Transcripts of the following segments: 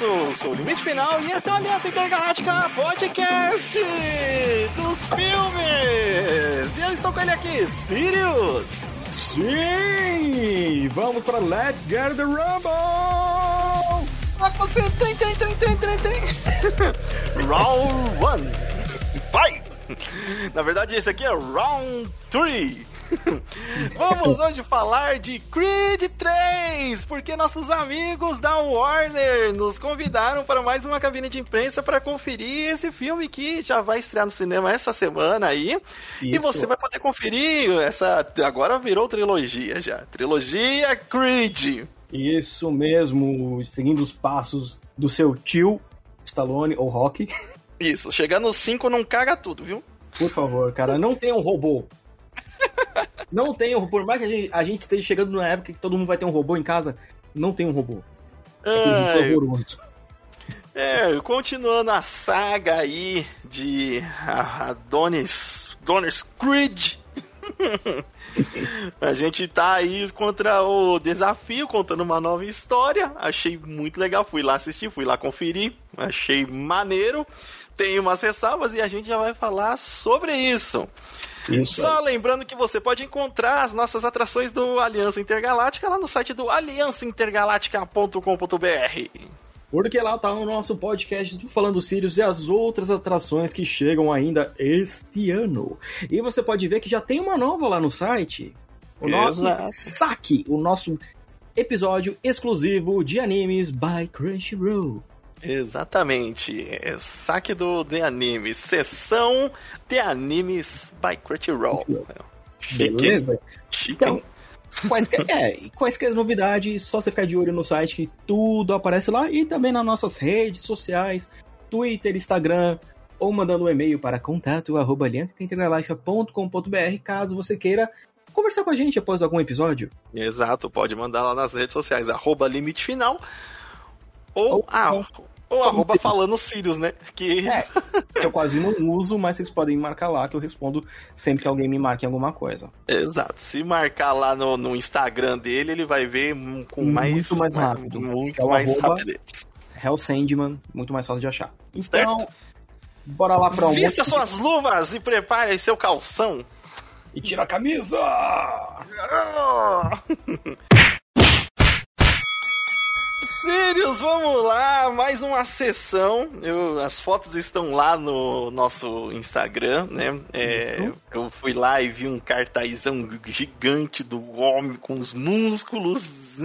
isso, sou o Limite Final e esse é o Aliança Intergaláctica Podcast dos filmes. E eu estou com ele aqui, Sirius. Sim! Vamos para Let's Get the Rumble! Ah, você tem, tem, tem, tem, tem, tem. Round 1. Vai! Na verdade, esse aqui é Round 3. Vamos hoje falar de Creed 3, porque nossos amigos da Warner nos convidaram para mais uma cabine de imprensa para conferir esse filme que já vai estrear no cinema essa semana aí. Isso. E você vai poder conferir essa agora virou trilogia já, trilogia Creed. Isso mesmo, seguindo os passos do seu tio Stallone ou Rock. Isso, chegando no 5 não caga tudo, viu? Por favor, cara, não tem um robô. Não tem, por mais que a gente, a gente, esteja chegando na época que todo mundo vai ter um robô em casa, não tem um robô. É, horroroso. É, continuando a saga aí de Adonis, Adonis Creed. a gente tá aí contra o desafio, contando uma nova história. Achei muito legal. Fui lá assistir, fui lá conferir. Achei maneiro. Tem umas ressalvas e a gente já vai falar sobre isso. Isso Só aí. lembrando que você pode encontrar as nossas atrações do Aliança Intergaláctica lá no site do aliançaintergaláctica.com.br. Porque lá tá o nosso podcast do Falando Sirius e as outras atrações que chegam ainda este ano. E você pode ver que já tem uma nova lá no site. O nosso Exato. saque, o nosso episódio exclusivo de animes by Crunchyroll. Exatamente. É saque do The Anime. Sessão The Animes by Crunchyroll. Beleza? Chique. Então, quaisquer, é, quaisquer novidades, só você ficar de olho no site que tudo aparece lá e também nas nossas redes sociais, Twitter, Instagram, ou mandando um e-mail para contato@aliançaintergaláctica.com.br caso você queira conversar com a gente após algum episódio. Exato, pode mandar lá nas redes sociais, arroba limite final. Ou, ou, ah, ou arroba falando Sirius, né? Que... É, eu quase não uso, mas vocês podem marcar lá que eu respondo sempre que alguém me marque alguma coisa. Exato. Se marcar lá no, no Instagram dele, ele vai ver com mais... Muito mais rápido. Muito é mais rapidez. Hell Sandman, muito mais fácil de achar. Então, certo. bora lá pra um... Vista suas luvas e prepare seu calção. E tira a camisa! Sirius, vamos lá, mais uma sessão. Eu, as fotos estão lá no nosso Instagram, né? É. Eu fui lá e vi um cartazão gigante do homem com os músculos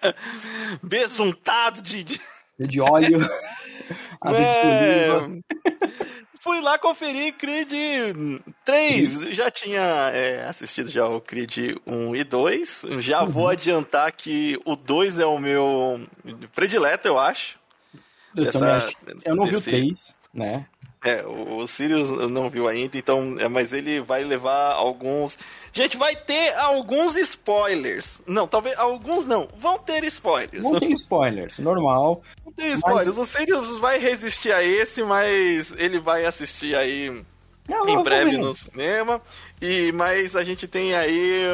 besuntado de, de... de óleo. é... fui lá conferir Creed 3. Já tinha é, assistido já o Creed 1 e 2. Já uhum. vou adiantar que o 2 é o meu predileto, eu acho. Eu, Dessa, acho. eu não desse... vi o 3, né? É, o Sirius não viu ainda, então, é, mas ele vai levar alguns. Gente, vai ter alguns spoilers. Não, talvez alguns não. Vão ter spoilers. Vão ter spoilers, normal. Vão ter spoilers. Mas... O Sirius vai resistir a esse, mas ele vai assistir aí não, em breve no cinema. E, mas a gente tem aí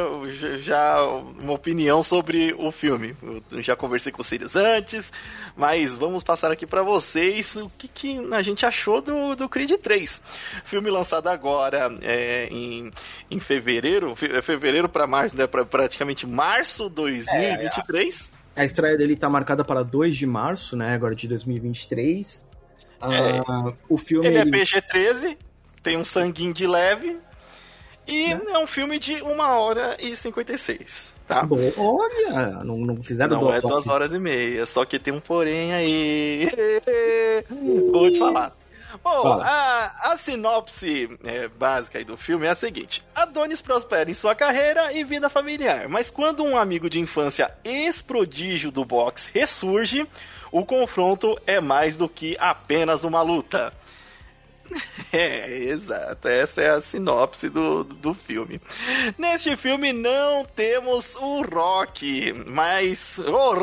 já uma opinião sobre o filme. Eu já conversei com vocês antes, mas vamos passar aqui para vocês o que, que, a gente achou do, do Creed 3. Filme lançado agora é, em, em fevereiro, é fevereiro para março, né, pra, praticamente março 2023. É, a estreia dele está marcada para 2 de março, né, agora de 2023. É, ah, o filme ele é PG-13, tem um sanguinho de leve, e é. é um filme de 1 hora e 56. Tá? Bom, olha, não, não fizeram Não, é duas horas e meia, só que tem um porém aí. Vou te falar. Bom, a, a, sinopse é, básica do filme é a seguinte: Adonis prospera em sua carreira e vida familiar, mas quando um amigo de infância ex-prodígio do boxe ressurge, o confronto é mais do que apenas uma luta. É, exato. Essa é a sinopse do, do filme. Neste filme não temos o Rock, mas. Oh,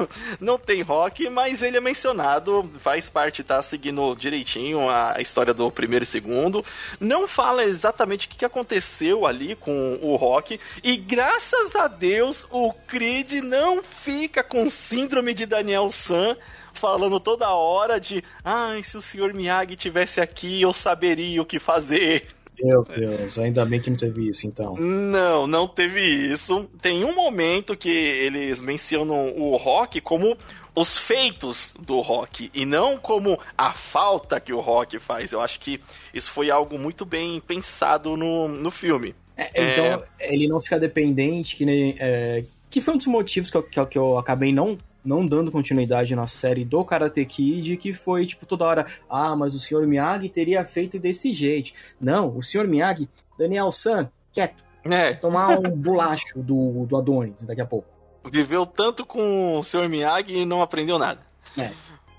não tem Rock, mas ele é mencionado, faz parte, tá seguindo direitinho a história do primeiro e segundo. Não fala exatamente o que aconteceu ali com o Rock, e graças a Deus o Creed não fica com síndrome de Daniel San falando toda hora de ai, ah, se o senhor Miyagi tivesse aqui, eu saberia o que fazer. Meu Deus, ainda bem que não teve isso, então. Não, não teve isso. Tem um momento que eles mencionam o rock como os feitos do rock e não como a falta que o rock faz. Eu acho que isso foi algo muito bem pensado no, no filme. É, então, é... ele não fica dependente, que nem. É, que foi um dos motivos que eu, que eu, que eu acabei não não dando continuidade na série do Karate Kid, que foi, tipo, toda hora, ah, mas o Sr. Miyagi teria feito desse jeito. Não, o Sr. Miyagi, Daniel San, quieto. É. Tomar um bolacho do, do Adonis daqui a pouco. Viveu tanto com o Sr. Miyagi e não aprendeu nada. É.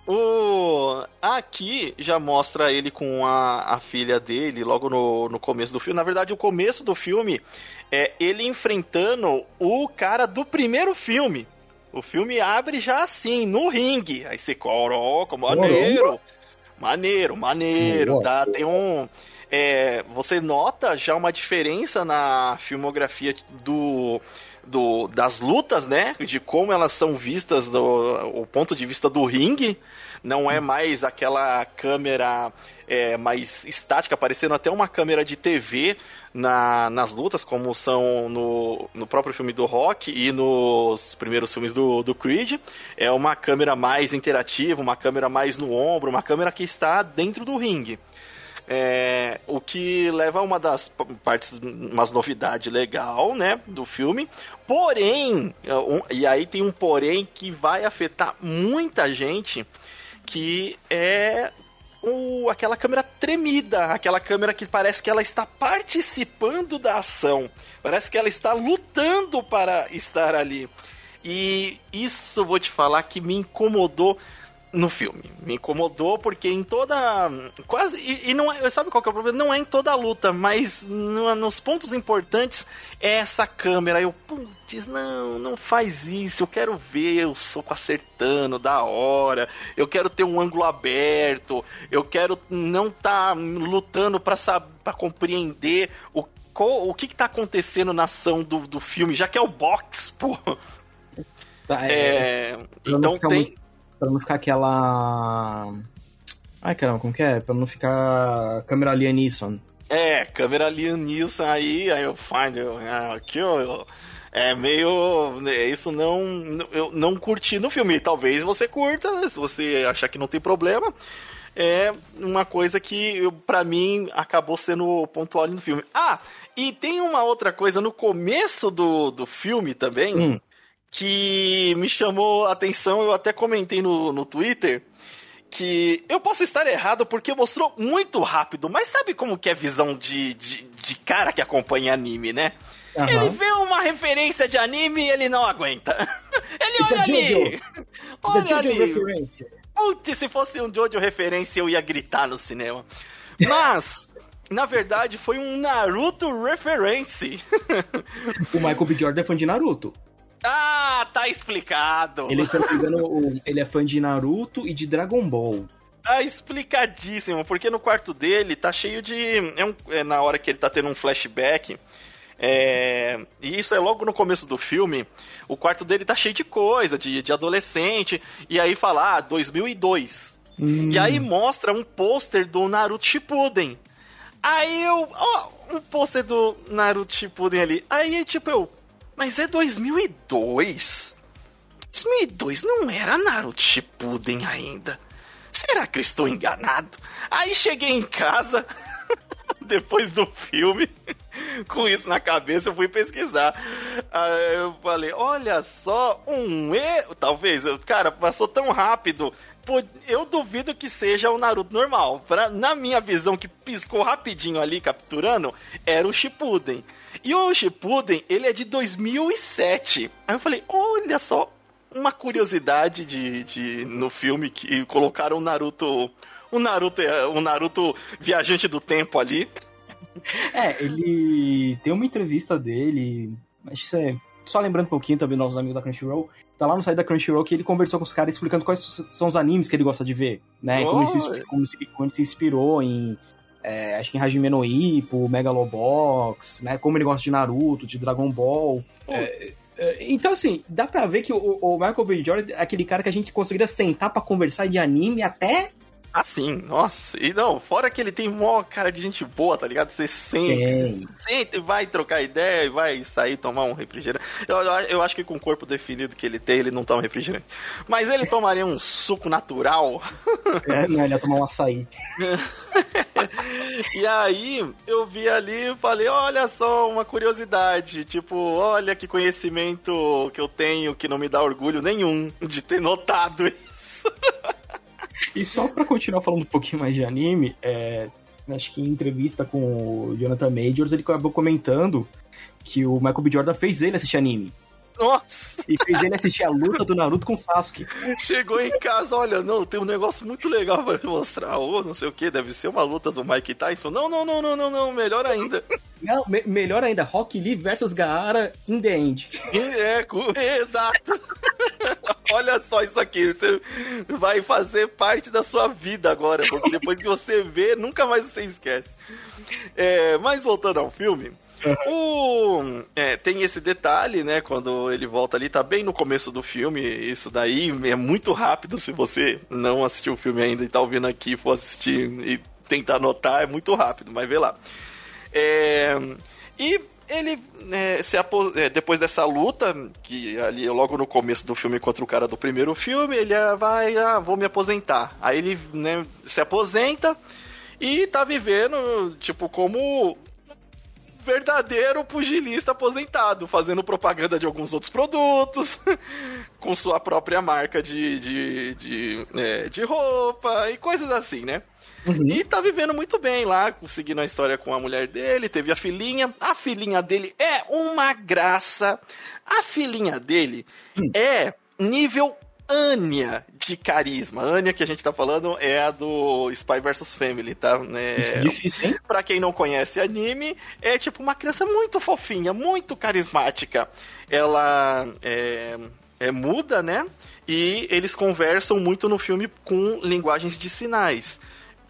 O... Aqui já mostra ele com a, a filha dele, logo no, no começo do filme. Na verdade, o começo do filme é ele enfrentando o cara do primeiro filme. O filme abre já assim, no ringue. Aí você coloca, maneiro. Maneiro, maneiro, tá? Tem um. É, você nota já uma diferença na filmografia do, do, das lutas, né? De como elas são vistas do o ponto de vista do ringue. Não é mais aquela câmera é, mais estática, parecendo até uma câmera de TV na, nas lutas, como são no, no próprio filme do Rock e nos primeiros filmes do, do Creed. É uma câmera mais interativa, uma câmera mais no ombro, uma câmera que está dentro do ringue. É, o que leva a uma das partes, umas novidade legal, né, do filme. Porém, é, e aí tem um porém que vai afetar muita gente, que é o, aquela câmera tremida, aquela câmera que parece que ela está participando da ação, parece que ela está lutando para estar ali. E isso vou te falar que me incomodou no filme. Me incomodou porque em toda. Quase. E, e não é. Sabe qual que é o problema? Não é em toda a luta, mas no, nos pontos importantes é essa câmera. Eu, putz, não, não faz isso. Eu quero ver o soco acertando da hora. Eu quero ter um ângulo aberto. Eu quero não estar tá lutando para para compreender o, o que, que tá acontecendo na ação do, do filme, já que é o box, pô. Tá, é, é, então tem. Muito Pra não ficar aquela. Ai caramba, como que é? Pra não ficar câmera Neeson. É, câmera Neeson aí, aí eu find, ah, aqui eu, é meio. Né, isso não. Eu não curti no filme. Talvez você curta, se você achar que não tem problema. É uma coisa que, para mim, acabou sendo pontual no filme. Ah, e tem uma outra coisa no começo do, do filme também. Hum que me chamou a atenção, eu até comentei no, no Twitter, que eu posso estar errado porque mostrou muito rápido, mas sabe como que é visão de, de, de cara que acompanha anime, né? Uhum. Ele vê uma referência de anime e ele não aguenta. Ele olha ali! olha ali! Putz, se fosse um Jojo referência eu ia gritar no cinema. Mas... Na verdade, foi um Naruto reference. o Michael B. Jordan é fã de Naruto. Ah, tá explicado. Ele, se não me engano, ele é fã de Naruto e de Dragon Ball. Tá explicadíssimo, porque no quarto dele tá cheio de. É, um, é na hora que ele tá tendo um flashback. É, e isso é logo no começo do filme. O quarto dele tá cheio de coisa, de, de adolescente. E aí fala, ah, 2002. Hum. E aí mostra um pôster do Naruto Shippuden. Aí eu. Ó, um pôster do Naruto Shippuden ali. Aí, tipo, eu. Mas é 2002? 2002 não era Naruto Shippuden ainda. Será que eu estou enganado? Aí cheguei em casa, depois do filme, com isso na cabeça, eu fui pesquisar. Aí eu falei, olha só, um erro. Talvez, cara, passou tão rápido. Eu duvido que seja o Naruto normal. Pra, na minha visão, que piscou rapidinho ali, capturando, era o Shippuden. E o Shippuden, ele é de 2007. Aí eu falei, olha só, uma curiosidade de, de no filme que colocaram o Naruto, o Naruto, o Naruto viajante do tempo ali. É, ele tem uma entrevista dele, mas isso é só lembrando um pouquinho também nossos amigos da Crunchyroll, tá lá no site da Crunchyroll que ele conversou com os caras explicando quais são os animes que ele gosta de ver, né? Oh. Como, ele se, como, se, como ele se inspirou em é, acho que em Hajime no Ippo, Megalobox, né? Como ele gosta de Naruto, de Dragon Ball. É, É, então, assim, dá pra ver que o, o Michael B. Jordan é aquele cara que a gente conseguiria sentar para conversar de anime até Assim, nossa. E não, fora que ele tem mó cara de gente boa, tá ligado? Você sente, sente, vai trocar ideia e vai sair tomar um refrigerante. Eu, eu acho que com o corpo definido que ele tem, ele não toma refrigerante. Mas ele tomaria um suco natural. É, não, ele ia tomar um açaí. e aí, eu vi ali e falei, olha só, uma curiosidade. Tipo, olha que conhecimento que eu tenho que não me dá orgulho nenhum de ter notado isso. E só pra continuar falando um pouquinho mais de anime, é, acho que em entrevista com o Jonathan Majors, ele acabou comentando que o Michael B. Jordan fez ele assistir anime. Nossa! E fez ele assistir a luta do Naruto com o Sasuke. Chegou em casa, olha, não, tem um negócio muito legal para mostrar. Ou não sei o que, deve ser uma luta do Mike Tyson. Não, não, não, não, não, não, melhor ainda. Não, me melhor ainda, Rock Lee versus Gaara in the end. É exato. olha só isso aqui, você vai fazer parte da sua vida agora. Depois que você vê, nunca mais você esquece. É, mas voltando ao filme, o, é, tem esse detalhe, né? Quando ele volta ali, tá bem no começo do filme. Isso daí é muito rápido. Se você não assistiu o filme ainda e tá ouvindo aqui, for assistir e tentar anotar, é muito rápido, mas vê lá. É, e ele é, se apos... É, depois dessa luta, que ali logo no começo do filme contra o cara do primeiro filme, ele ah, vai, ah, vou me aposentar. Aí ele né, se aposenta e tá vivendo, tipo, como verdadeiro pugilista aposentado, fazendo propaganda de alguns outros produtos, com sua própria marca de, de, de, é, de roupa e coisas assim, né? Uhum. E tá vivendo muito bem lá, conseguindo a história com a mulher dele, teve a filhinha. A filhinha dele é uma graça. A filhinha dele uhum. é nível Anya de carisma. Anya que a gente tá falando é a do Spy vs Family, tá? É, Isso é difícil, hein? Pra quem não conhece anime, é tipo uma criança muito fofinha, muito carismática. Ela é, é muda, né? E eles conversam muito no filme com linguagens de sinais.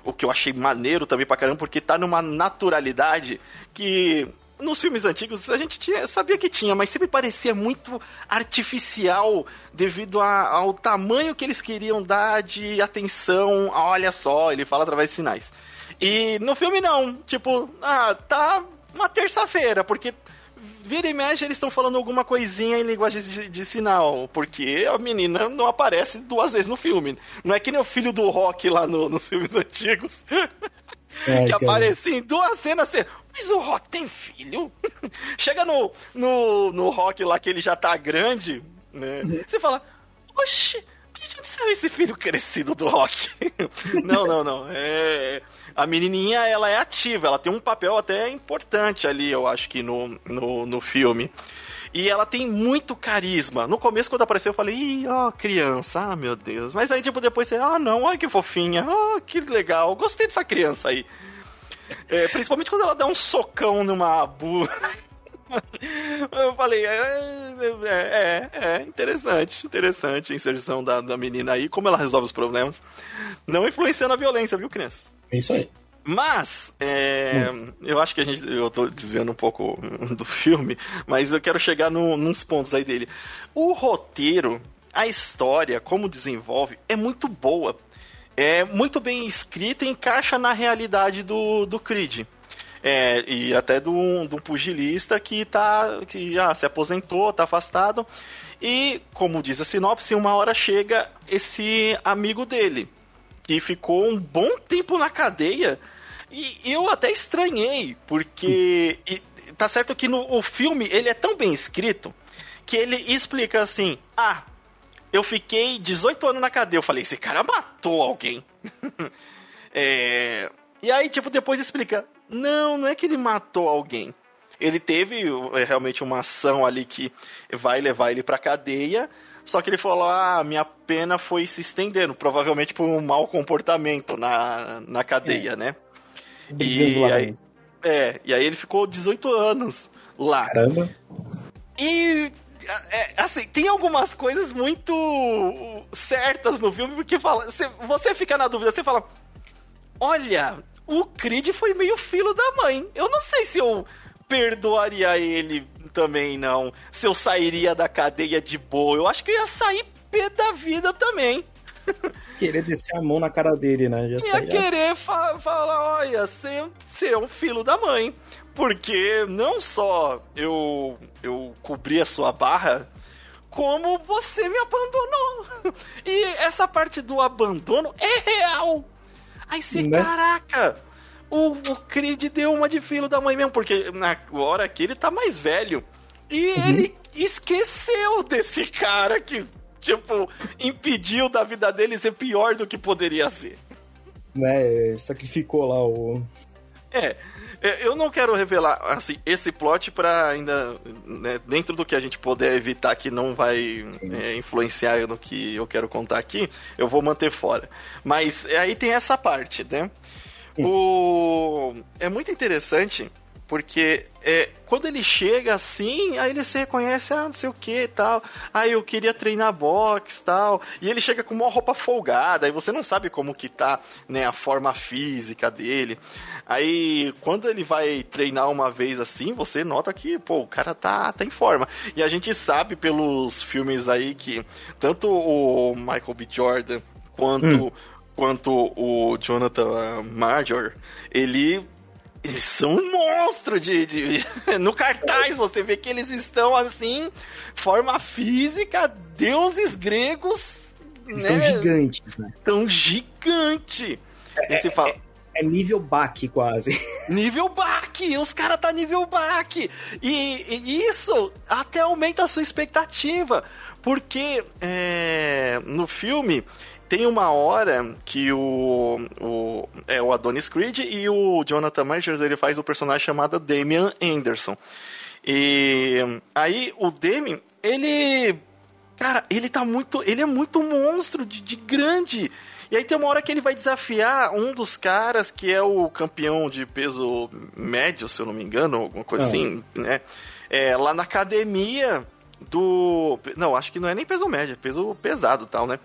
O que eu achei maneiro também pra caramba, porque tá numa naturalidade que nos filmes antigos a gente tinha, sabia que tinha, mas sempre parecia muito artificial devido a, ao tamanho que eles queriam dar de atenção. Olha só, ele fala através de sinais. E no filme não, tipo, ah, tá uma terça-feira, porque vira e mexe eles estão falando alguma coisinha em linguagem de, de, sinal, porque a menina não aparece duas vezes no filme. Não é que nem o filho do Rock lá no, nos filmes antigos. É, que aparecia em duas cenas. Assim, mas o Rock tem filho? Chega no, no, no Rock lá que ele já tá grande, né? Uhum. Você fala, oxi, que onde saiu esse filho crescido do Rock? não, não, não. É, a menininha, ela é ativa, ela tem um papel até importante ali, eu acho que no, no, no filme. E ela tem muito carisma. No começo, quando apareceu, eu falei, ih, ó, criança, ah, meu Deus. Mas aí, tipo, depois você, ah, não, olha que fofinha, ah, que legal, gostei dessa criança aí. É, principalmente quando ela dá um socão numa abu. Eu falei, é, é, é, é, interessante, interessante a inserção da, da menina aí, como ela resolve os problemas. Não influenciando a violência, viu, criança? É isso aí. Mas, é, hum. eu acho que a gente. Eu tô desviando um pouco do filme, mas eu quero chegar no, nos pontos aí dele. O roteiro, a história, como desenvolve, é muito boa é muito bem escrita e encaixa na realidade do, do Creed. É, e até de um, pugilista que, tá, que ah, se aposentou, está afastado. E, como diz a sinopse, uma hora chega esse amigo dele, que ficou um bom tempo na cadeia. E eu até estranhei, porque e, tá certo que no o filme ele é tão bem escrito que ele explica assim: ah, eu fiquei 18 anos na cadeia. Eu falei, esse cara matou alguém. é... E aí, tipo, depois explica: não, não é que ele matou alguém. Ele teve é, realmente uma ação ali que vai levar ele pra cadeia. Só que ele falou: ah, minha pena foi se estendendo, provavelmente por um mau comportamento na, na cadeia, é. né? E aí, é, e aí ele ficou 18 anos lá. Caramba. E é, assim, tem algumas coisas muito certas no filme, porque fala, você, você fica na dúvida, você fala, olha, o Creed foi meio filho da mãe. Eu não sei se eu perdoaria ele também, não. Se eu sairia da cadeia de boa, eu acho que eu ia sair pé da vida também. Querer descer a mão na cara dele, né? Já ia saía... querer fa falar, olha, você, você é um filho da mãe. Porque não só eu, eu cobri a sua barra, como você me abandonou. E essa parte do abandono é real. Aí você, né? caraca, o, o Creed deu uma de filho da mãe mesmo, porque na hora que ele tá mais velho. E uhum. ele esqueceu desse cara que, tipo, impediu da vida dele ser pior do que poderia ser. Né, sacrificou lá o. É, é, eu não quero revelar assim, esse plot para ainda. Né, dentro do que a gente puder evitar que não vai é, influenciar no que eu quero contar aqui, eu vou manter fora. Mas é, aí tem essa parte, né? O... É muito interessante porque é, quando ele chega assim, aí ele se reconhece, ah, não sei o que e tal. Aí ah, eu queria treinar boxe tal. E ele chega com uma roupa folgada, aí você não sabe como que tá, né, a forma física dele. Aí quando ele vai treinar uma vez assim, você nota que, pô, o cara tá, tá em forma. E a gente sabe pelos filmes aí que tanto o Michael B. Jordan quanto. Hum. Quanto o Jonathan Major, ele eles são um monstro de, de. No cartaz você vê que eles estão assim, forma física, deuses gregos. Eles né? Estão gigantes, né? Tão gigante. É, e você fala. É, é nível baque quase. Nível baque! Os caras tá nível baque! E, e, isso até aumenta a sua expectativa. Porque é, no filme tem uma hora que o, o, é, o Adonis Creed e o Jonathan Majors ele faz o personagem chamado Damian Anderson. E aí o Damian, ele. Cara, ele tá muito. Ele é muito monstro de, de grande. E aí tem uma hora que ele vai desafiar um dos caras que é o campeão de peso médio, se eu não me engano, alguma coisa ah. assim, né? É, lá na academia do. Não, acho que não é nem peso médio, é peso pesado tal, né?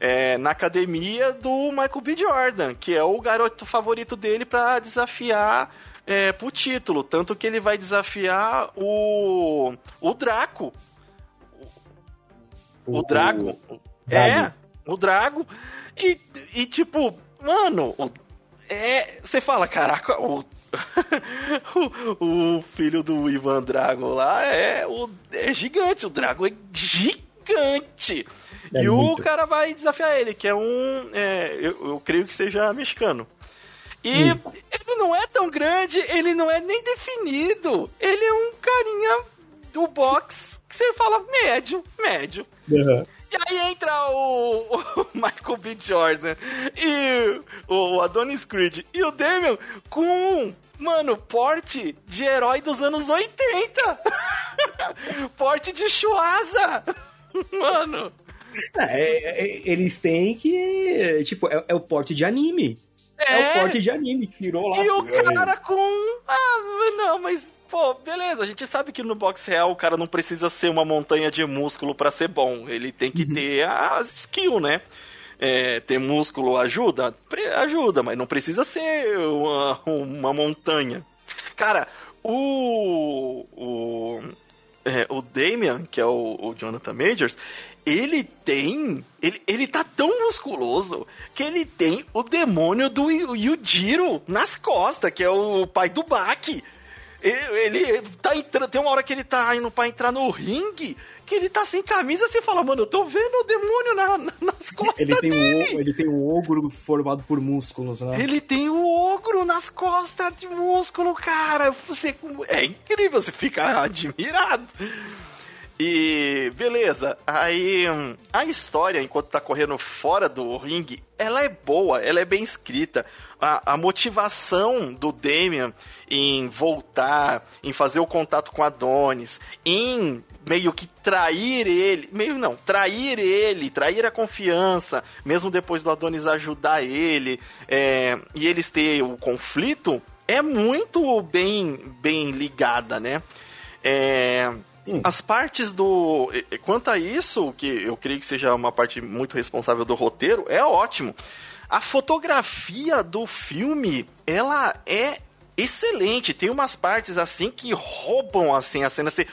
É, na academia do Michael B. Jordan, que é o garoto favorito dele para desafiar é, pro título. Tanto que ele vai desafiar o, o Draco. O, o Drago. O, é, o Drago. E, e tipo, mano, é, você fala, caraca, o, o, o, filho do Ivan Drago lá é, o, é gigante, o Drago é gigante. É e muito. o cara vai desafiar ele, que é um. É, eu, eu, creio que seja mexicano. E hum. ele não é tão grande, ele não é nem definido. Ele é um carinha do box que você fala médio, médio. Uhum. E aí entra o, o, Michael B. Jordan e o Adonis Creed e o Damian com, mano, porte de herói dos anos 80. porte de Chuasa. Mano. É, é, é, eles têm que. Tipo, é, é, o porte de anime. É. é o porte de anime, tirou lá. E o cara com. Ah, não, mas pô, beleza, a gente sabe que no boxe real o cara não precisa ser uma montanha de músculo para ser bom. Ele tem que uhum. ter as skill, né? É, ter músculo ajuda? Ajuda, mas não precisa ser uma, uma montanha. Cara, o. O. É, o Damian, que é o, o Jonathan Majors, ele tem. Ele, ele tá tão musculoso que ele tem o demônio do Yujiro nas costas, que é o pai do Baki. Ele, ele tá entrando. Tem uma hora que ele tá indo pra entrar no ringue que ele tá sem camisa, você fala, mano, eu tô vendo o demônio na, na, nas costas ele tem dele. Um, ele tem um ogro formado por músculos, né? Ele tem um ogro nas costas de músculo, cara. Você, é incrível, você fica admirado. E beleza, aí a história, enquanto tá correndo fora do ringue, ela é boa, ela é bem escrita. A, a, motivação do Damian em voltar, em fazer o contato com Adonis, em meio que trair ele, meio não, trair ele, trair a confiança, mesmo depois do Adonis ajudar ele, é, e eles ter o conflito, é muito bem, bem ligada, né? É. As partes do. Quanto a isso, que eu creio que seja uma parte muito responsável do roteiro, é ótimo. A fotografia do filme, ela é excelente. Tem umas partes assim que roubam assim a cena. Você,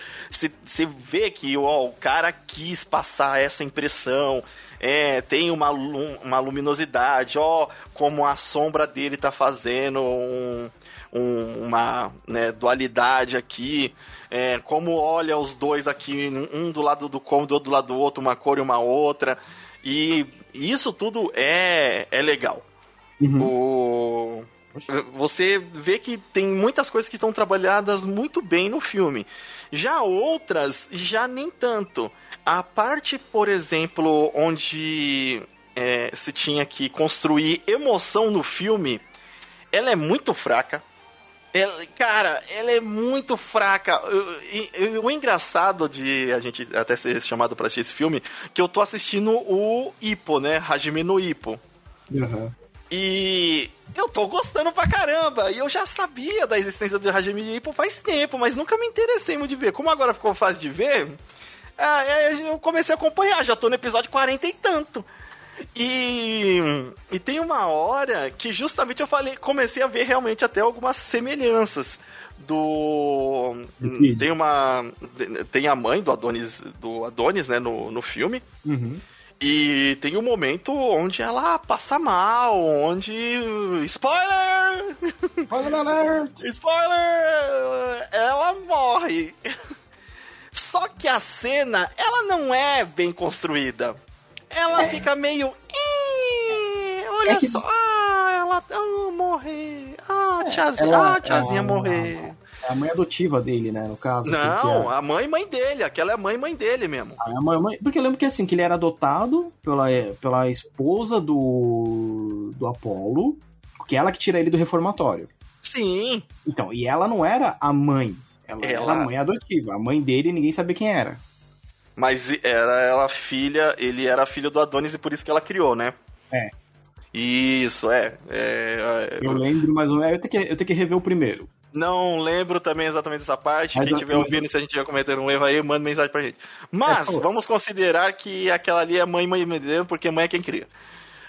vê que ó, o cara quis passar essa impressão. É, tem uma, uma luminosidade, ó, como a sombra dele tá fazendo um, um, uma né, dualidade aqui. É, como olha os dois aqui, um do lado do cômodo, outro do lado do outro, uma cor e uma outra. E isso tudo é, é legal. Uhum. O você vê que tem muitas coisas que estão trabalhadas muito bem no filme. Já outras, já nem tanto. A parte, por exemplo, onde é, se tinha que construir emoção no filme, ela é muito fraca. Ela, cara, ela é muito fraca. O, o engraçado de a gente até ser chamado para assistir esse filme, que eu tô assistindo o Ipo, né? Hajime no Ipo. Uhum. E eu tô gostando pra caramba. E eu já sabia da existência do Hajime Ippo faz tempo, mas nunca me interessei muito de ver. Como agora ficou fácil de ver, é, eu comecei a acompanhar. Já tô no episódio 40 e tanto. E, e tem uma hora que justamente eu falei, comecei a ver realmente até algumas semelhanças do tem uma tem a mãe do Adonis do Adonis né no, no filme uhum. E tem um momento onde ela passa mal, onde. Spoiler! Spoiler alert! Spoiler! Ela morre. Só que a cena, ela não é bem construída. Ela é. fica meio. Olha é que... só. Ah, ela ah, morrer. Ah, é, tiazinha, ela, ah, tiazinha ela, morrer. É a mãe adotiva dele, né, no caso. Não, a mãe mãe dele. Aquela é a mãe mãe dele mesmo. Ah, a mãe, mãe... Porque eu lembro que assim, que ele era adotado pela, pela esposa do, do Apolo, que é ela que tira ele do reformatório. Sim. Então, e ela não era a mãe. Ela, ela... era a mãe adotiva. A mãe dele ninguém sabia quem era. Mas era ela filha, ele era filho do Adonis e por isso que ela criou, né? É. Isso, é. é, é eu lembro, mas eu tenho, que, eu tenho que rever o primeiro. Não lembro também exatamente dessa parte. Mas Quem estiver ouvindo, se a gente tiver cometendo um erro aí, manda mensagem pra gente. Mas, é, vamos considerar que aquela ali é mãe, mãe dele, porque mãe é quem cria.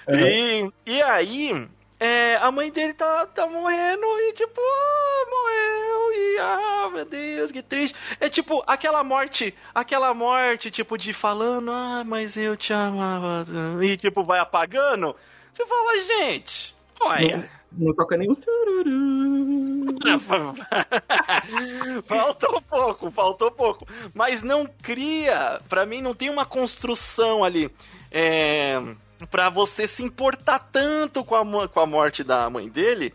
Uhum. E, e aí, é, a mãe dele tá, tá morrendo e tipo, ah, morreu e ah, meu Deus, que triste. É tipo aquela morte, aquela morte tipo de falando, ah, mas eu te amava. E tipo, vai apagando. Você fala, gente, olha. Não toca nem o faltou pouco, faltou pouco. Mas não cria, para mim não tem uma construção ali. É, para você se importar tanto com a, com a morte da mãe dele,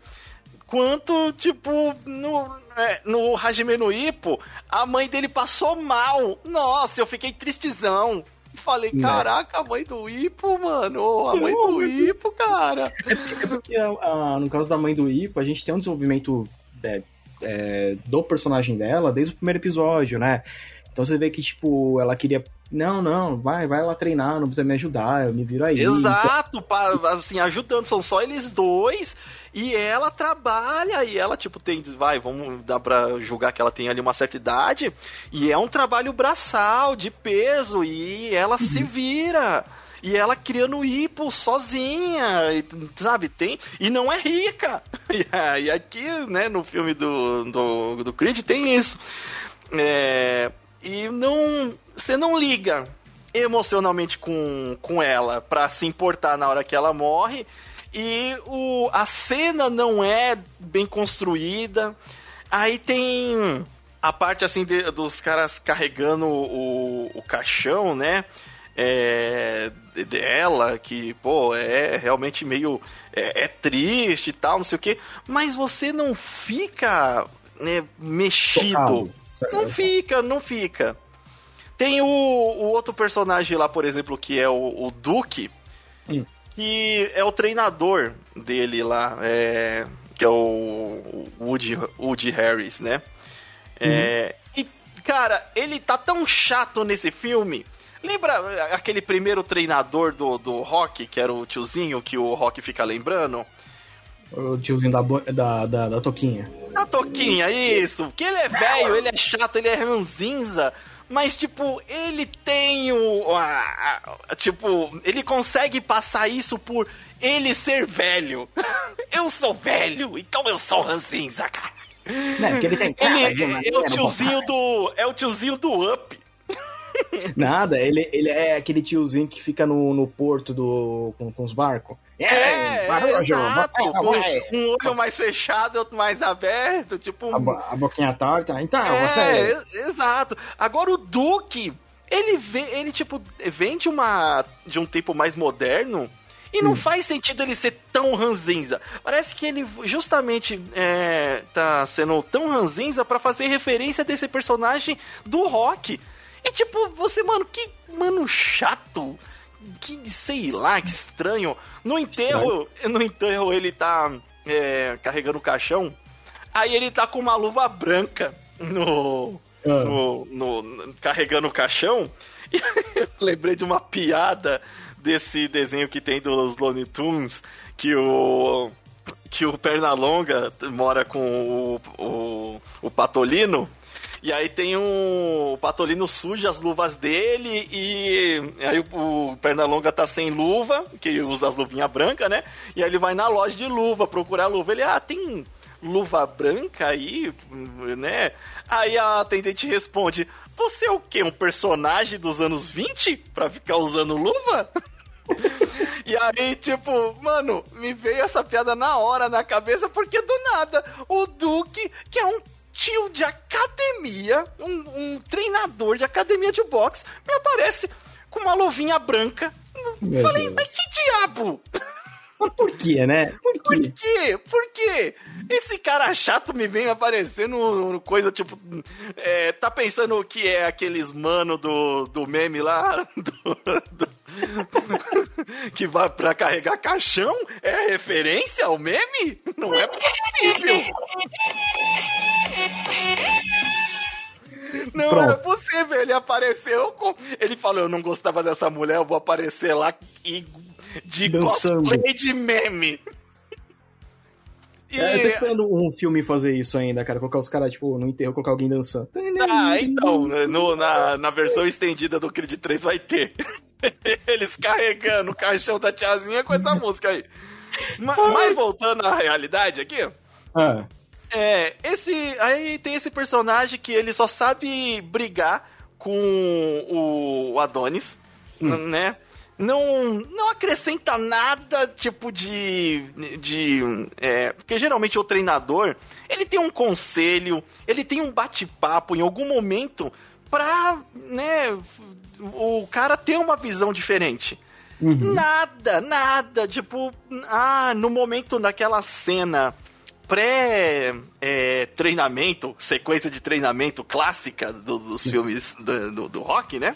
quanto, tipo, no, é, no Hajime no Ippo, a mãe dele passou mal. Nossa, eu fiquei tristezão. Falei, caraca, a mãe do Ipo, mano. A mãe do Ipo, cara. É porque, a, no caso da mãe do Ipo, a gente tem um desenvolvimento é, é, do personagem dela desde o primeiro episódio, né? Então você vê que, tipo, ela queria. Não, não, vai, vai lá treinar, não precisa me ajudar, eu me viro aí. Exato, então... assim, ajudando, são só eles dois. E ela trabalha, e ela, tipo, tem. Vai, vamos dar pra julgar que ela tem ali uma certa idade. E é um trabalho braçal, de peso, e ela uhum. se vira. E ela criando hipo sozinha, sabe? Tem. E não é rica. E aqui, né, no filme do, do, do Creed tem isso. É, e não. Você não liga emocionalmente com, com ela pra se importar na hora que ela morre. E o, a cena não é bem construída. Aí tem a parte assim de, dos caras carregando o, o caixão, né? É, dela, que, pô, é realmente meio. É, é, triste e tal, não sei o quê. Mas você não fica né, mexido. Não fica, não fica. Tem o, o, outro personagem lá, por exemplo, que é o, o Duke. Hum que é o treinador dele lá, é, que é o Woody, Woody Harris, né? É, uhum. E, cara, ele tá tão chato nesse filme. Lembra aquele primeiro treinador do, do Rock, que era o tiozinho que o Rock fica lembrando? O tiozinho da, da, da, da Toquinha. Da Toquinha, isso. Que ele é velho, ele é chato, ele é ranzinza. mas, tipo, ele tem o. Tipo, ele consegue passar isso por ele ser velho. eu sou velho, então eu sou ranzinza, cara. Não, porque ele tem cara ele, é o tiozinho do. É o tiozinho do Up. Nada, ele, ele é aquele tiozinho que fica no, no porto do, com, com os barcos. É, é, é exato, com um olho mais fechado, outro mais aberto, tipo... A, a boquinha torta, então, é, você... Exato. Agora o Duke, ele, vê, ele tipo, vem de, uma, de um tempo mais moderno, e não hum. faz sentido ele ser tão ranzinza. Parece que ele justamente é, tá sendo tão ranzinza para fazer referência desse personagem do rock. E tipo, você, mano, que mano chato. Que sei lá, que estranho. No enterro, estranho. no enterro ele tá é, carregando o caixão. Aí ele tá com uma luva branca no, ah. no, no, carregando o caixão. E eu lembrei de uma piada desse desenho que tem dos Looney Tunes, que o que o Pernalonga mora com o, o, o Patolino. E aí tem um. O Patolino suja as luvas dele e aí o, o Pernalonga tá sem luva, que usa as luvinhas brancas, né? E aí ele vai na loja de luva procurar luva. Ele, ah, tem luva branca aí, né? Aí a atendente responde: Você é o quê? Um personagem dos anos 20 pra ficar usando luva? E aí, tipo, mano, me veio essa piada na hora na cabeça, porque do nada o Duque, que é um tio de academia, um, um treinador de academia de boxe, me aparece com uma luvinha branca. Meu Falei, Deus. mas que diabo? Por quê, né? Por quê? Por quê? Por quê? Esse cara chato me vem aparecendo coisa tipo. É, tá pensando que é aqueles mano do, do meme lá? Do, do, que vai pra carregar caixão? É referência ao meme? Não é possível! Não Pronto. é possível, ele apareceu com. Ele falou: Eu não gostava dessa mulher, eu vou aparecer lá e de Dançando. cosplay de meme. E... É, eu tô esperando um filme fazer isso ainda, cara. Colocar os caras, tipo, no enterro, colocar alguém dançando. Ah, então, no, na, na versão estendida do Creed 3 vai ter. Eles carregando o caixão da tiazinha com essa música aí. Mas, mas voltando à realidade aqui. Ah. É, esse. Aí tem esse personagem que ele só sabe brigar com o Adonis, hum. né? não, não acrescenta nada, tipo, de. de é, porque geralmente o treinador ele tem um conselho, ele tem um bate-papo em algum momento pra, né, o cara ter uma visão diferente. Uhum. Nada, nada. Tipo, ah, no momento daquela cena pré-treinamento, é, sequência de treinamento clássica do, dos filmes do, do, do rock, né?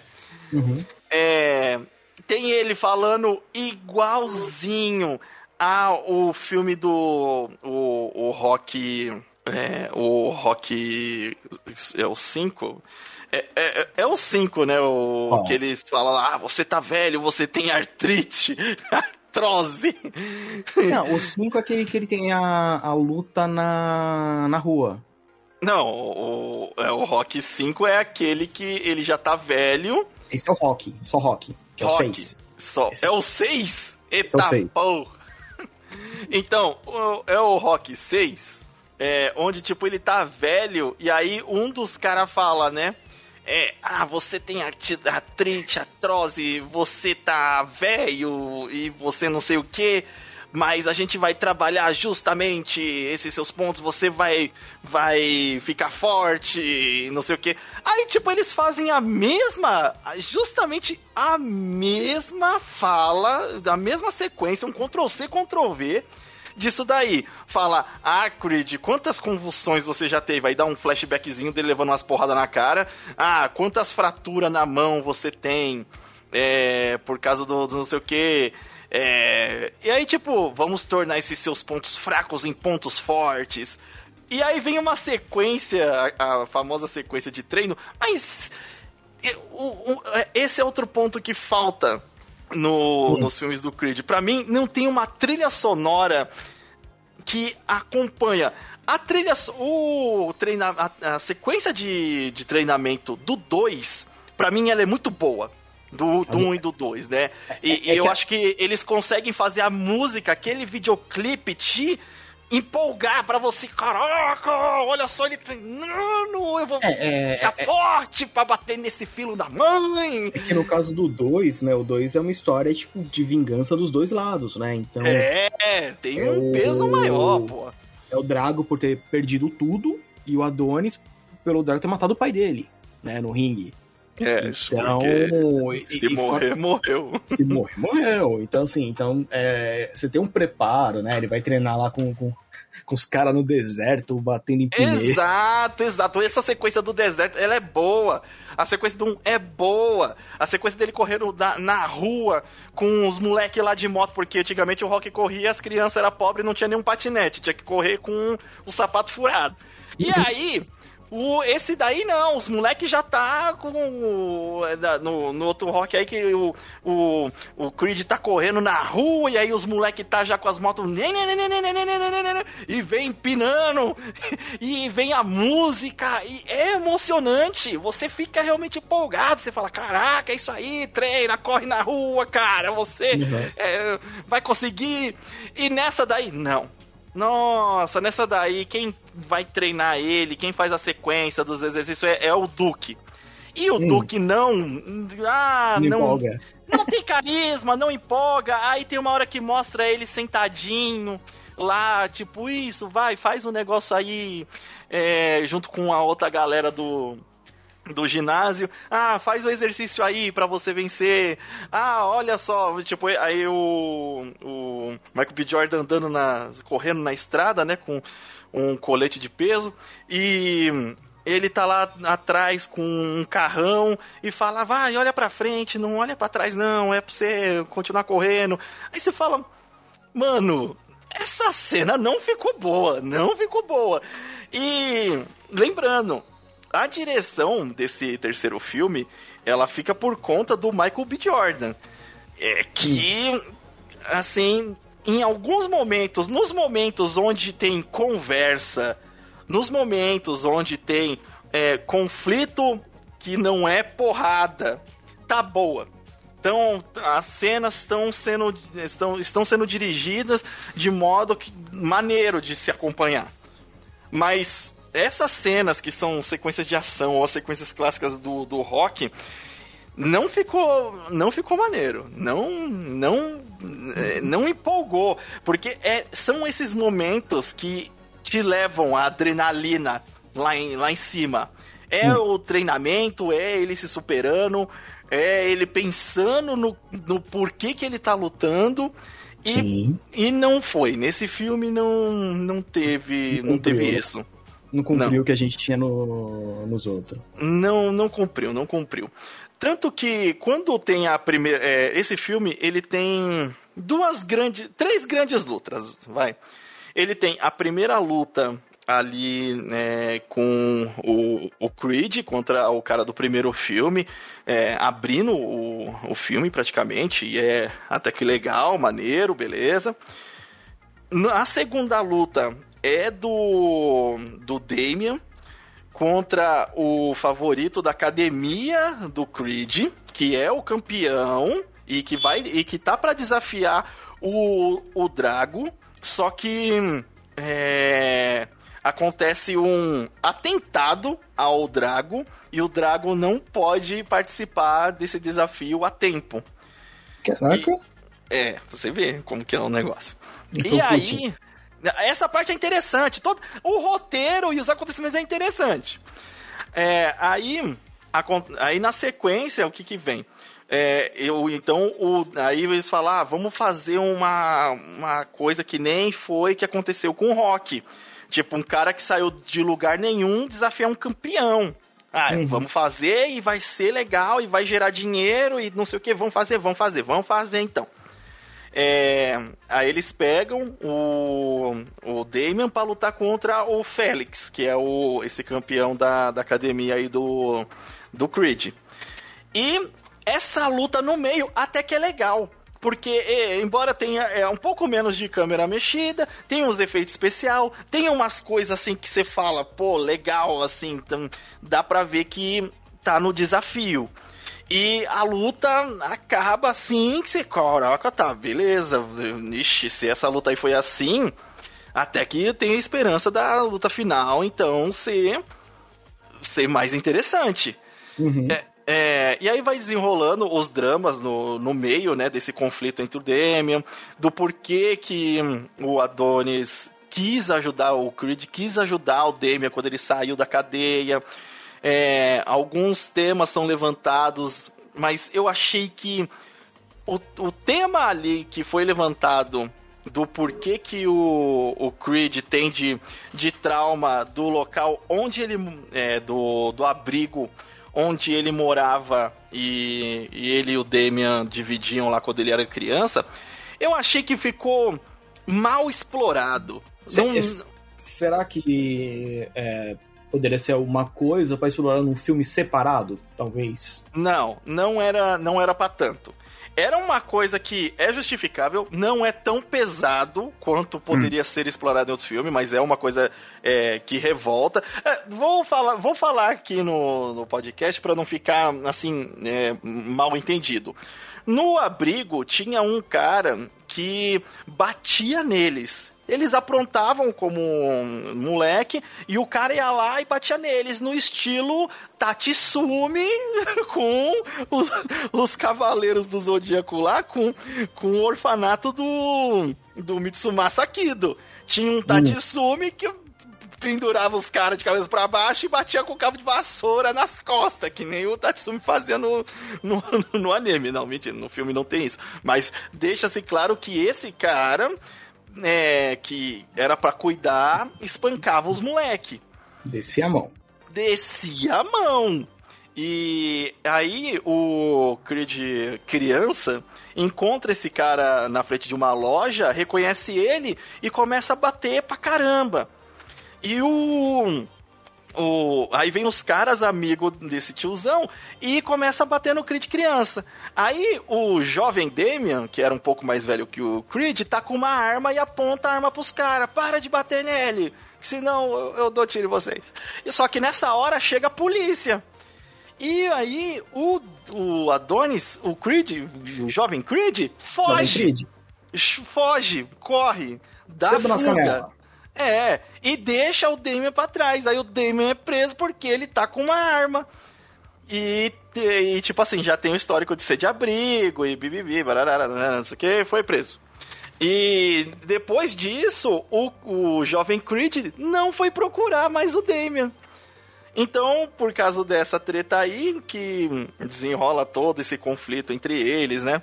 Uhum. É, tem ele falando igualzinho ao filme do o, o Rock é, o Rock é o 5 é, é, é, o 5, né? O, oh. Que eles falam, ah, você tá velho, você tem artrite, artrose. Não, o 5 é aquele que ele tem a, a luta na, na rua. Não, o, é, o Rock 5 é aquele que ele já tá velho. Esse é o Rock, só Rock. Que é o 6. Só. É o 6? Eita é porra. Então, é o Rock 6, é, onde, tipo, ele tá velho, e aí um dos caras fala, né? É, ah, você tem artrite, atrose, você tá velho e você não sei o que mas a gente vai trabalhar justamente esses seus pontos, você vai vai ficar forte, não sei o que. Aí, tipo, eles fazem a mesma, justamente a mesma fala, a mesma sequência, um Ctrl-C, Ctrl-V, disso daí. Fala, ah, Creed, quantas convulsões você já teve? Aí dá um flashbackzinho dele levando umas porradas na cara. Ah, quantas fraturas na mão você tem? É, por causa do, do não sei o que. É... E aí, tipo, vamos tornar esses seus pontos fracos em pontos fortes. E aí vem uma sequência, a, a famosa sequência de treino, mas é, esse é outro ponto que falta no, hum. nos filmes do Creed. Para mim, não tem uma trilha sonora que acompanha A trilha. O treina, a, a sequência de, de treinamento do 2, pra mim, ela é muito boa do, do 1 um e do 2, né? E, é, é eu que... acho que eles conseguem fazer a música, aquele videoclipe te empolgar para você, caraca, olha só ele treinando, eu vou é, é, ficar é, forte para bater nesse filho da mãe. É que no caso do 2, né, o 2 é uma história tipo de vingança dos dois lados, né? Então É, tem é um o... peso maior, pô. É o Drago por ter perdido tudo e o Adonis pelo Drago ter matado o pai dele, né, no ringue. É, então, se e, morrer, e, morreu. Se morrer, morreu. Então, assim, então, é, você tem um preparo, né? Ele vai treinar lá com, com, com os caras no deserto, batendo em pneu. Exato, exato. Essa sequência do deserto, ela é boa. A sequência do 1 é boa. A sequência dele correndo na, na rua com os moleques lá de moto, porque antigamente o rock corria as crianças eram pobres e não tinha nenhum patinete. Tinha que correr com o sapato furado. E aí, o, esse daí não, os moleques já tá com. No, no outro rock aí que o, o, o Creed tá correndo na rua e aí os moleques tá já com as motos. E vem empinando. E vem a música. E é emocionante. Você fica realmente empolgado. Você fala: Caraca, é isso aí, treina, corre na rua, cara. Você uhum. é, vai conseguir. E nessa daí, não nossa, nessa daí, quem vai treinar ele, quem faz a sequência dos exercícios é, é o Duque. E o hum. Duque não. Ah, não. não empolga. Não tem carisma, não empolga. Aí tem uma hora que mostra ele sentadinho lá, tipo, isso, vai, faz um negócio aí é, junto com a outra galera do, do ginásio. Ah, faz o exercício aí para você vencer. Ah, olha só, tipo, aí o, o Michael B. Jordan andando na correndo na estrada, né, com um colete de peso e ele tá lá atrás com um carrão e fala: "Vai, olha para frente, não olha para trás não, é para você continuar correndo". Aí você fala: "Mano, essa cena não ficou boa, não ficou boa". E lembrando, a direção desse terceiro filme, ela fica por conta do Michael B. Jordan. É que, assim, em alguns momentos, nos momentos onde tem conversa, nos momentos onde tem é, conflito que não é porrada, tá boa. Então, as cenas estão sendo, estão, estão sendo dirigidas de modo que, maneiro de se acompanhar. Mas essas cenas que são sequências de ação ou sequências clássicas do, do rock não ficou não ficou maneiro não não é, não empolgou porque é, são esses momentos que te levam a adrenalina lá em, lá em cima é hum. o treinamento é ele se superando é ele pensando no, no porquê que ele tá lutando e, e não foi nesse filme não não teve não teve isso não cumpriu não. o que a gente tinha no, nos outros. Não, não cumpriu, não cumpriu. Tanto que quando tem a primeira. É, esse filme, ele tem duas grandes. Três grandes lutas, vai. Ele tem a primeira luta ali né, com o, o Creed contra o cara do primeiro filme, é, abrindo o, o filme praticamente, e é até que legal, maneiro, beleza. A segunda luta é do, do Damian contra o favorito da academia do Creed, que é o campeão e que vai e que tá para desafiar o, o Drago, só que é, acontece um atentado ao Drago e o Drago não pode participar desse desafio a tempo. Caraca. E, é, você vê como que é o negócio. e aí, essa parte é interessante. Todo, o roteiro e os acontecimentos é interessante. É, aí, a, aí na sequência, o que que vem? É, eu, então, o, aí eles falam, ah, vamos fazer uma, uma coisa que nem foi que aconteceu com o Rock. Tipo, um cara que saiu de lugar nenhum desafiar um campeão. Ah, uhum. vamos fazer e vai ser legal e vai gerar dinheiro e não sei o que, vamos fazer, vamos fazer, vamos fazer então. É, aí eles pegam o, o Damian para lutar contra o Félix, que é o, esse campeão da, da academia aí do, do Creed. E essa luta no meio até que é legal. porque é, embora tenha é, um pouco menos de câmera mexida, tem uns efeitos especial, tem umas coisas assim que você fala, pô, legal, assim, então dá pra ver que tá no desafio. E a luta acaba assim que você, caraca, tá, beleza. Ixi, se essa luta aí foi assim, até que eu tenho esperança da luta final, então, ser, ser mais interessante. Uhum. É, é, e aí vai desenrolando os dramas no, no meio, né, desse conflito entre o Damian, do porquê que o Adonis quis ajudar o Creed, quis ajudar o Damian quando ele saiu da cadeia. É, alguns temas são levantados, mas eu achei que o, o tema ali que foi levantado do porquê que o, o Creed tem de, de trauma do local onde ele. É, do, do abrigo onde ele morava e, e ele e o Damian dividiam lá quando ele era criança, eu achei que ficou mal explorado. Não... Será que é, poderia ser uma coisa para explorar num filme separado, talvez? Não, não era, não era para tanto era uma coisa que é justificável, não é tão pesado quanto poderia hum. ser explorado em outros filmes, mas é uma coisa é, que revolta. É, vou, falar, vou falar aqui no, no podcast para não ficar assim é, mal entendido. No abrigo tinha um cara que batia neles. Eles aprontavam como um moleque e o cara ia lá e batia neles no estilo Tatsumi com os, os Cavaleiros do Zodíaco lá, com, com o orfanato do, do Mitsumasa Kido. Tinha um Tatsumi que pendurava os caras de cabeça para baixo e batia com o cabo de vassoura nas costas, que nem o Tatsumi fazia no, no, no anime. Não, mentira, no filme não tem isso. Mas deixa-se claro que esse cara é, que era para cuidar, espancava os moleque. Descia a mão. Descia a mão. E aí o Creed criança encontra esse cara na frente de uma loja, reconhece ele e começa a bater pra caramba. E o o, aí vem os caras amigos desse tiozão e começa a bater no Creed criança. Aí o jovem Damian, que era um pouco mais velho que o Creed, tá com uma arma e aponta a arma pros caras. Para de bater nele, senão eu, eu dou tiro em vocês. E só que nessa hora chega a polícia. E aí o, o Adonis, o Creed, o jovem Creed, foge. Creed. Foge, corre, dá Sempre fuga. É, e deixa o Damien pra trás. Aí o Damien é preso porque ele tá com uma arma. E, e tipo assim, já tem o histórico de ser de abrigo e bibibi, bararara, não sei o que, foi preso. E depois disso, o, o jovem Creed não foi procurar mais o Damien. Então, por causa dessa treta aí, que desenrola todo esse conflito entre eles, né?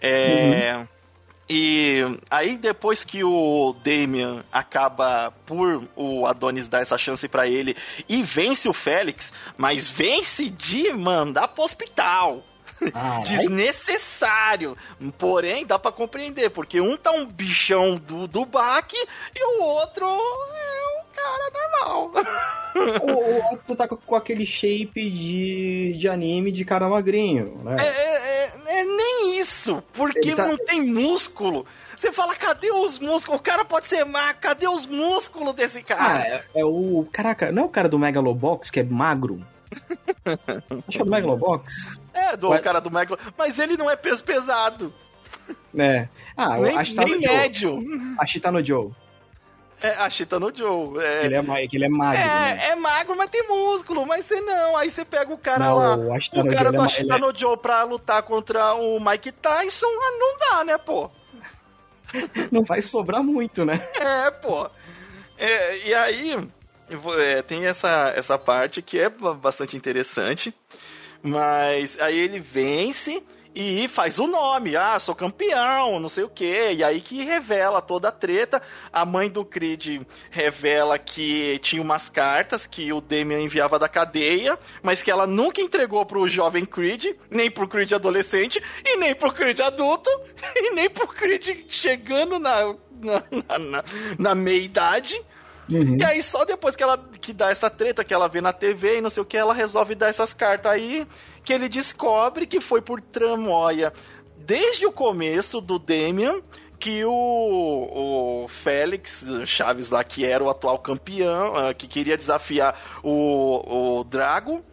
É. Uhum e aí, depois que o Damian acaba por o Adonis dar essa chance para ele e vence o Félix, mas vence de mandar pro hospital. Desnecessário. Porém, dá para compreender, porque um tá um bichão do, do baque e o outro é um cara normal. o outro tá com aquele shape de, de anime de cara magrinho, né? É, é, é, é nem isso, porque tá... não tem músculo. Você fala, cadê os músculos? O cara pode ser magro, cadê os músculos desse cara? Ah, é, é, o. Caraca, não é o cara do Megalobox que é magro? Acho que é do Megalobox. É, do Mas... cara do Megalobox. Mas ele não é peso pesado. É. Ah, nem, acho que tá nem médio. Acho que tá no Joe. É, a Chita no Joe. É... Ele, é, ele é magro. É, né? é magro, mas tem músculo. Mas você não. Aí você pega o cara não, lá. O, o cara do Ashita no Joe pra lutar contra o Mike Tyson. Ah, não dá, né, pô? não vai sobrar muito, né? É, pô. É, e aí. É, tem essa, essa parte que é bastante interessante. Mas aí ele vence e faz o nome, ah, sou campeão, não sei o que, e aí que revela toda a treta. A mãe do Creed revela que tinha umas cartas que o Damian enviava da cadeia, mas que ela nunca entregou pro jovem Creed, nem pro Creed adolescente, e nem pro Creed adulto, e nem pro Creed chegando na, na, na, na meia-idade. Uhum. E aí, só depois que ela que dá essa treta que ela vê na TV e não sei o que, ela resolve dar essas cartas aí que ele descobre que foi por tramóia desde o começo do Damian que o, o Félix Chaves lá, que era o atual campeão, uh, que queria desafiar o, o Drago,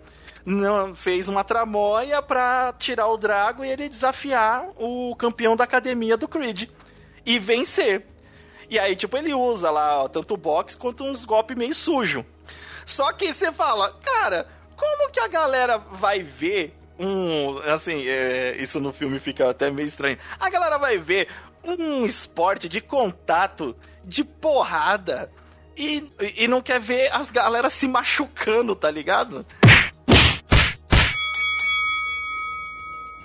não, fez uma tramóia pra tirar o Drago e ele desafiar o campeão da academia do Creed e vencer. E aí, tipo, ele usa lá ó, tanto o box quanto uns golpes meio sujo. Só que você fala, cara, como que a galera vai ver um. Assim, é, isso no filme fica até meio estranho. A galera vai ver um esporte de contato, de porrada, e, e não quer ver as galera se machucando, tá ligado?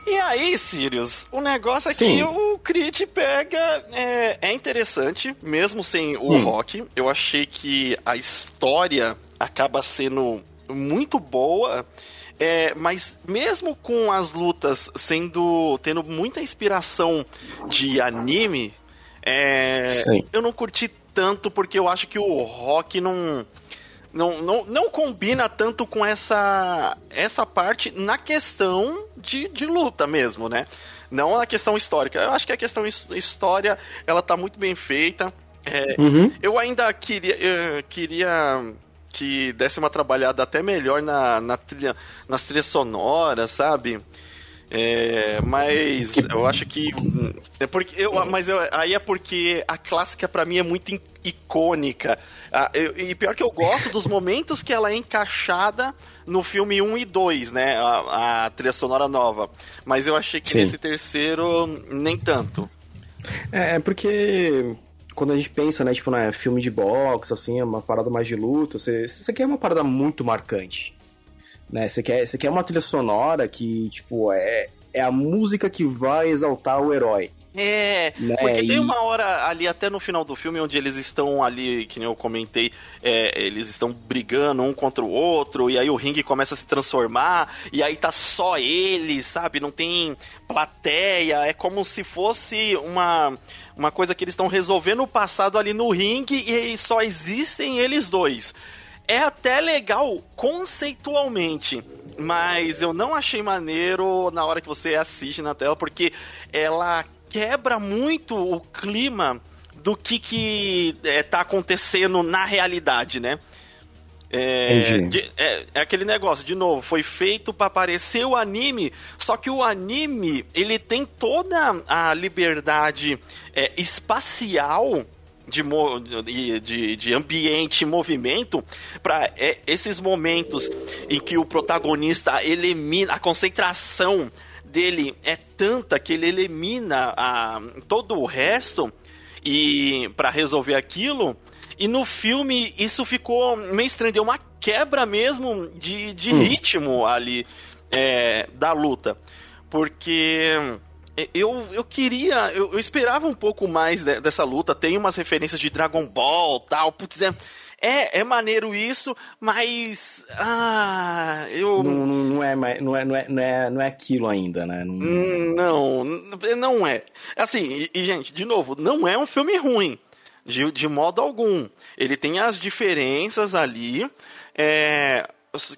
E aí, Sirius, o negócio é Sim. que o Creed pega. É, é, interessante, mesmo sem o hum. rock. Eu achei que a história acaba sendo muito boa. É, mas mesmo com as lutas sendo tendo muita inspiração de anime, é, eu não curti tanto porque eu acho que o rock não não, não, não combina tanto com essa essa parte na questão de, de luta mesmo, né? Não na questão histórica. Eu acho que a questão história ela tá muito bem feita. É, uhum. Eu ainda queria, eu queria que desse uma trabalhada até melhor na, na trilha, nas trilhas sonoras, sabe? É, mas eu acho que. É porque eu, mas eu, aí é porque a clássica para mim é muito icônica. Ah, eu, e pior que eu gosto dos momentos que ela é encaixada no filme 1 e 2, né? A, a trilha sonora nova. Mas eu achei que Sim. nesse terceiro, nem tanto. É, é porque quando a gente pensa, né, tipo, né, filme de boxe, assim, é uma parada mais de luta, você, você quer uma parada muito marcante, né? Você quer, você quer uma trilha sonora que, tipo, é, é a música que vai exaltar o herói. É, né? porque tem uma hora ali, até no final do filme, onde eles estão ali, que nem eu comentei, é, eles estão brigando um contra o outro, e aí o ringue começa a se transformar, e aí tá só eles, sabe? Não tem plateia, é como se fosse uma uma coisa que eles estão resolvendo o passado ali no ringue e só existem eles dois. É até legal conceitualmente, mas eu não achei maneiro na hora que você assiste na tela, porque ela quebra muito o clima do que, que é, tá acontecendo na realidade, né? É, de, é, é, aquele negócio, de novo, foi feito para aparecer o anime, só que o anime, ele tem toda a liberdade é, espacial de, de, de ambiente e movimento para é, esses momentos em que o protagonista elimina a concentração dele é tanta que ele elimina a, todo o resto e para resolver aquilo e no filme isso ficou meio estranho, deu uma quebra mesmo de, de hum. ritmo ali é, da luta. Porque eu, eu queria, eu, eu esperava um pouco mais de, dessa luta. Tem umas referências de Dragon Ball tal. Putz, é, é, é maneiro isso, mas. Ah, eu. Não, não, é, não, é, não, é, não, é, não é aquilo ainda, né? Não, não, não é. Assim, e, e, gente, de novo, não é um filme ruim. De, de modo algum. Ele tem as diferenças ali. É,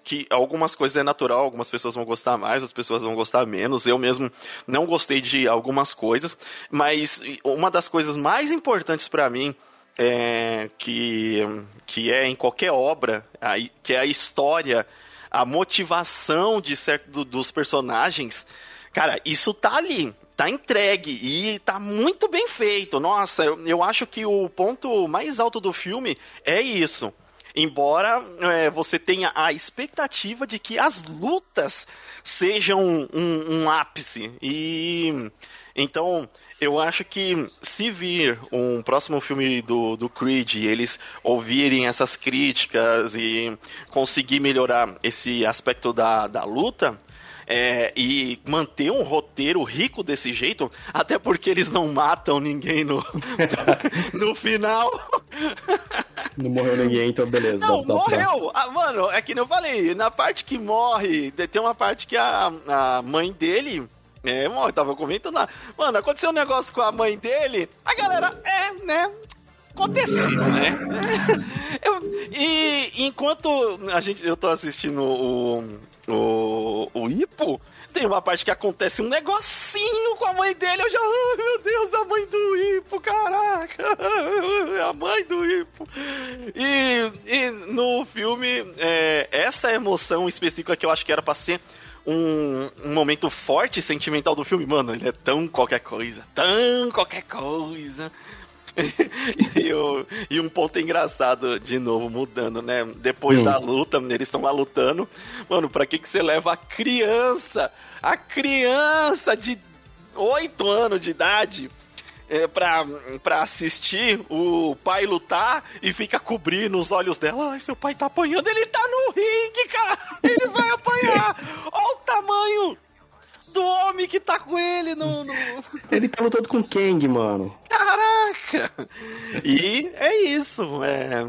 que algumas coisas é natural, algumas pessoas vão gostar mais, outras pessoas vão gostar menos. Eu mesmo não gostei de algumas coisas, mas uma das coisas mais importantes para mim é, que, que é em qualquer obra, que é a história, a motivação de certo dos personagens, cara, isso tá ali tá entregue e tá muito bem feito. Nossa, eu, eu acho que o ponto mais alto do filme é isso. Embora é, você tenha a expectativa de que as lutas sejam um, um, ápice. E então eu acho que se vir um próximo filme do, do Creed e eles ouvirem essas críticas e conseguir melhorar esse aspecto da, da luta, é, e manter um roteiro rico desse jeito, até porque eles não matam ninguém no, no final. Não morreu ninguém, então beleza. Não, dá, dá morreu! Pra... Ah, mano, é que eu falei, na parte que morre, tem uma parte que a, a mãe dele. É, eu tava comentando lá. Mano, aconteceu um negócio com a mãe dele. A galera, é, né? aconteceu, né? Eu, e enquanto a gente, eu tô assistindo o, o, o Ipo, tem uma parte que acontece um negocinho com a mãe dele. Eu já, oh, meu Deus, a mãe do Ipo, caraca, a mãe do Ipo. E, e no filme, é, essa emoção específica que eu acho que era pra ser um, um, momento forte sentimental do filme, mano, ele é tão qualquer coisa, tão qualquer coisa. e, o, e, um ponto engraçado, de novo, mudando, né? Depois hum. da luta, eles estão lá lutando. Mano, pra que, que você leva a criança? A criança de 8 anos de idade é, pra, pra assistir o pai lutar e fica cobrindo os olhos dela. Ai, seu pai tá apanhando, ele tá no ringue, cara! Ele vai apanhar! Olha o tamanho do homem que tá com ele no. no... Ele tá lutando com Kang, mano. E é isso. É,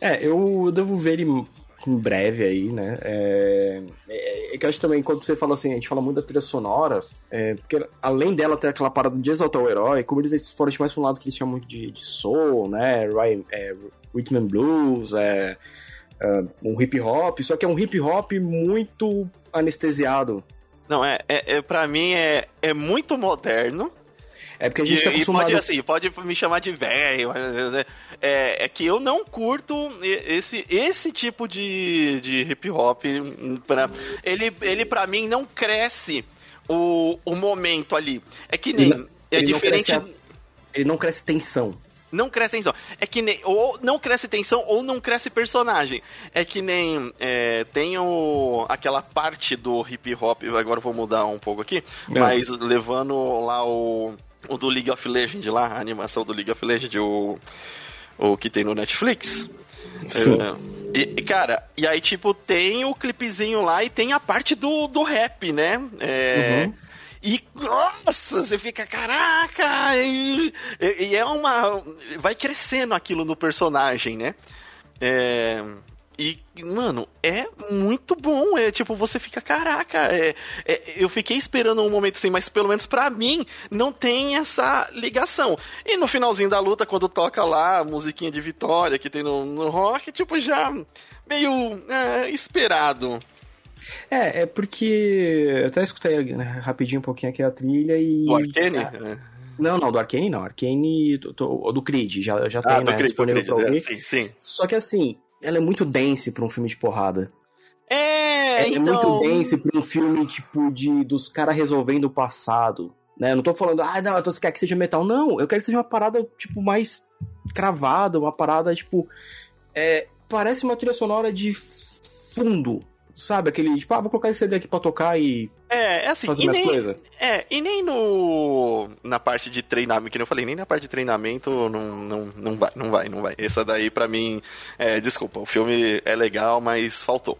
é eu devo ver ele em breve aí, né? É, é, é, que eu acho também, quando você fala assim, a gente fala muito da trilha sonora, é, porque além dela ter aquela parada de exaltar o herói, como eles foram mais pra um lado que eles chamam muito de, de soul, né? Rhythm, é, rhythm and blues, é, é, um hip hop, só que é um hip hop muito anestesiado. Não, é, é, é pra mim é, é muito moderno, é porque a gente e, tá acostumado... pode, assim, pode me chamar de velho, é, é que eu não curto esse, esse tipo de, de hip hop. Pra, ele, ele, pra mim, não cresce o, o momento ali. É que nem. Ele, é ele diferente. Não a, ele não cresce tensão. Não cresce tensão. É que nem. Ou não cresce tensão ou não cresce personagem. É que nem. É, tem o, aquela parte do hip hop. Agora eu vou mudar um pouco aqui. É. Mas levando lá o. O do League of Legends lá, a animação do League of Legends, o o que tem no Netflix. Sim. É, e, cara, e aí, tipo, tem o clipezinho lá e tem a parte do, do rap, né? É, uhum. E, nossa, você fica, caraca! E, e, é uma. Vai crescendo aquilo no personagem, né? É. E, mano, é muito bom. É tipo, você fica, caraca, é, é, eu fiquei esperando um momento assim, mas pelo menos para mim não tem essa ligação. E no finalzinho da luta, quando toca lá a musiquinha de vitória que tem no, no rock, tipo, já meio é, esperado. É, é porque. Eu até escutei né, rapidinho um pouquinho aqui a trilha e. Do Arcane? É. Não, não, do Arcane não. Arcane do, Creed, já, já ah, tem, né? Creed, disponível Creed, pra ouvir. É, sim, sim. Só que assim, ela é muito dense para um filme de porrada. É, ela então... é muito dense para um filme, tipo, de dos caras resolvendo o passado. Né? Não tô falando, ah, não, você quer que seja metal. Não, eu quero que seja uma parada, tipo, mais cravada, uma parada, tipo. É, parece uma trilha sonora de fundo, Sabe, aquele, tipo, ah, vou colocar esse CD aqui pra tocar e. É, é assim, fazer minhas coisas. É, e nem no. Na parte de treinamento, que eu falei, nem na parte de treinamento não, não, não vai, não vai, não vai. Essa daí, pra mim, é, desculpa, o filme é legal, mas faltou.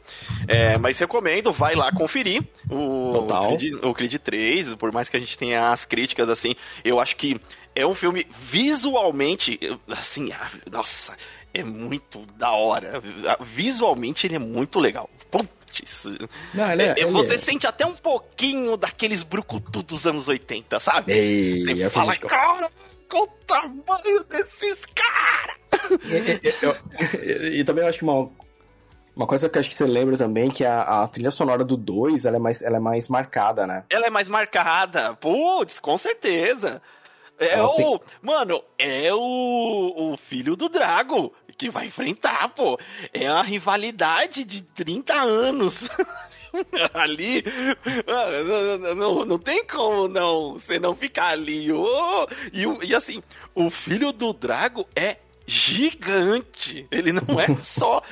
É, mas recomendo, vai lá conferir o, Total. o, Creed, o Creed 3, por mais que a gente tenha as críticas, assim, eu acho que é um filme visualmente, assim, ah, nossa, é muito da hora. Visualmente ele é muito legal. Não, ele é, ele você é. sente até um pouquinho daqueles brucutu dos anos 80, sabe? Ei, você fala, cara, qual o tamanho desses caras? E, também eu acho que uma, uma coisa que acho que você lembra também que a, a trilha sonora do 2 ela é, mais, ela é mais marcada, né? Ela é mais marcada. Putz, com certeza. É o. Tem... Mano, é o, o filho do Drago vai enfrentar, pô. É uma rivalidade de 30 anos. ali. Não, não, não, tem como não você não ficar ali. Oh, e, e assim, o filho do Drago é gigante. Ele não é só,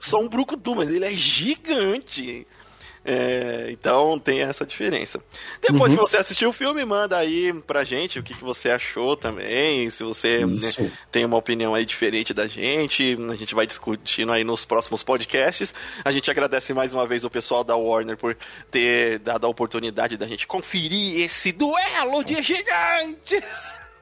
só um brucutu, mas ele é gigante. É, então tem essa diferença. Depois uhum. que você assistiu o filme, manda aí pra gente o que, que você achou também. Se você né, tem uma opinião aí diferente da gente, a gente vai discutindo aí nos próximos podcasts. A gente agradece mais uma vez o pessoal da Warner por ter dado a oportunidade da gente conferir esse duelo de gigantes.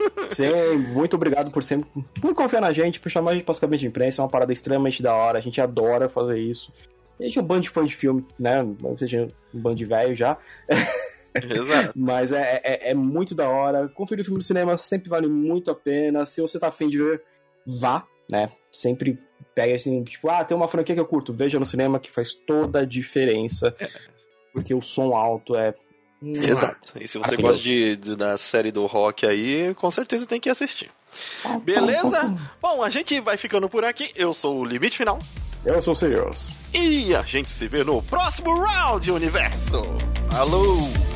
Sim, muito obrigado por sempre por confiar na gente, por chamar a gente para os de imprensa. É uma parada extremamente da hora. A gente adora fazer isso. A gente é um bando de fã de filme, né? Não seja um bando de velho já. Exato. Mas é, é, é, muito da hora. Conferir o filme no cinema sempre vale muito a pena. Se você tá afim de ver, vá, né? Sempre pega assim, tipo, ah, tem uma franquia que eu curto, veja no cinema que faz toda a diferença. É. Porque o som alto é. Exato. E se você gosta de, de, da série do rock aí, com certeza tem que assistir. Tá Beleza? Bom, a gente vai ficando por aqui. Eu sou o Limite Final. Eu sou o Serious. E a gente se vê no próximo round, universo. Alô!